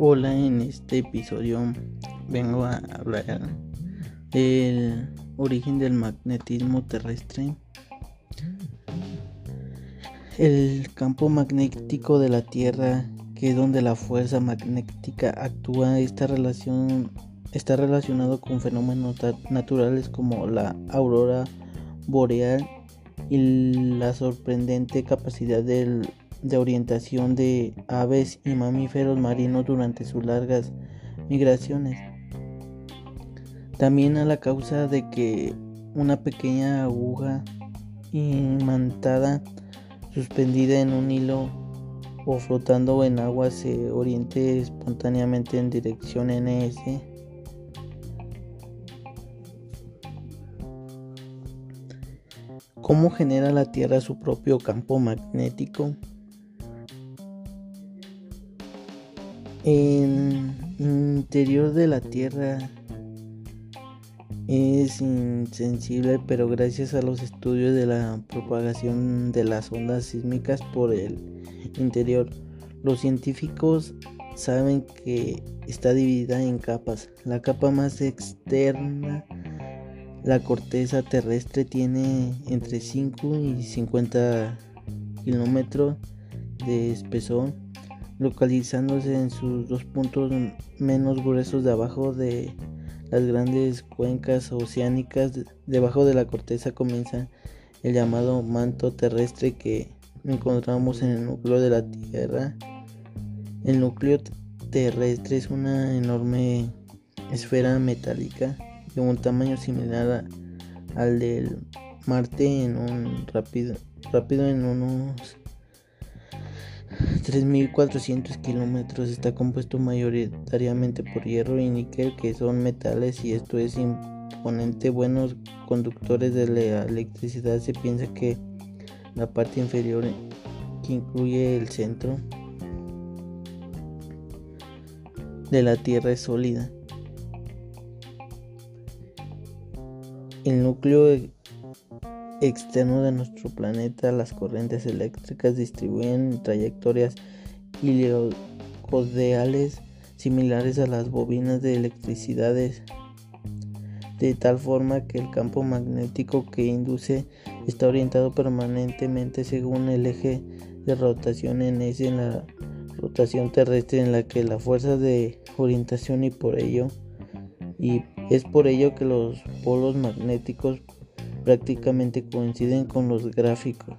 Hola, en este episodio vengo a hablar del origen del magnetismo terrestre. El campo magnético de la Tierra, que es donde la fuerza magnética actúa, esta relación está relacionado con fenómenos naturales como la aurora boreal y la sorprendente capacidad del de orientación de aves y mamíferos marinos durante sus largas migraciones. También a la causa de que una pequeña aguja imantada suspendida en un hilo o flotando en agua se oriente espontáneamente en dirección NS. ¿Cómo genera la Tierra su propio campo magnético? El interior de la Tierra es insensible, pero gracias a los estudios de la propagación de las ondas sísmicas por el interior, los científicos saben que está dividida en capas. La capa más externa, la corteza terrestre, tiene entre 5 y 50 kilómetros de espesor localizándose en sus dos puntos menos gruesos de abajo de las grandes cuencas oceánicas. Debajo de la corteza comienza el llamado manto terrestre que encontramos en el núcleo de la Tierra. El núcleo terrestre es una enorme esfera metálica de un tamaño similar al del Marte en un rápido, rápido en unos 3.400 kilómetros está compuesto mayoritariamente por hierro y níquel que son metales y esto es imponente. Buenos conductores de la electricidad. Se piensa que la parte inferior que incluye el centro de la Tierra es sólida. El núcleo externo de nuestro planeta, las corrientes eléctricas distribuyen trayectorias helicoidales similares a las bobinas de electricidad, de tal forma que el campo magnético que induce está orientado permanentemente según el eje de rotación en ese en la rotación terrestre en la que la fuerza de orientación y por ello y es por ello que los polos magnéticos prácticamente coinciden con los gráficos.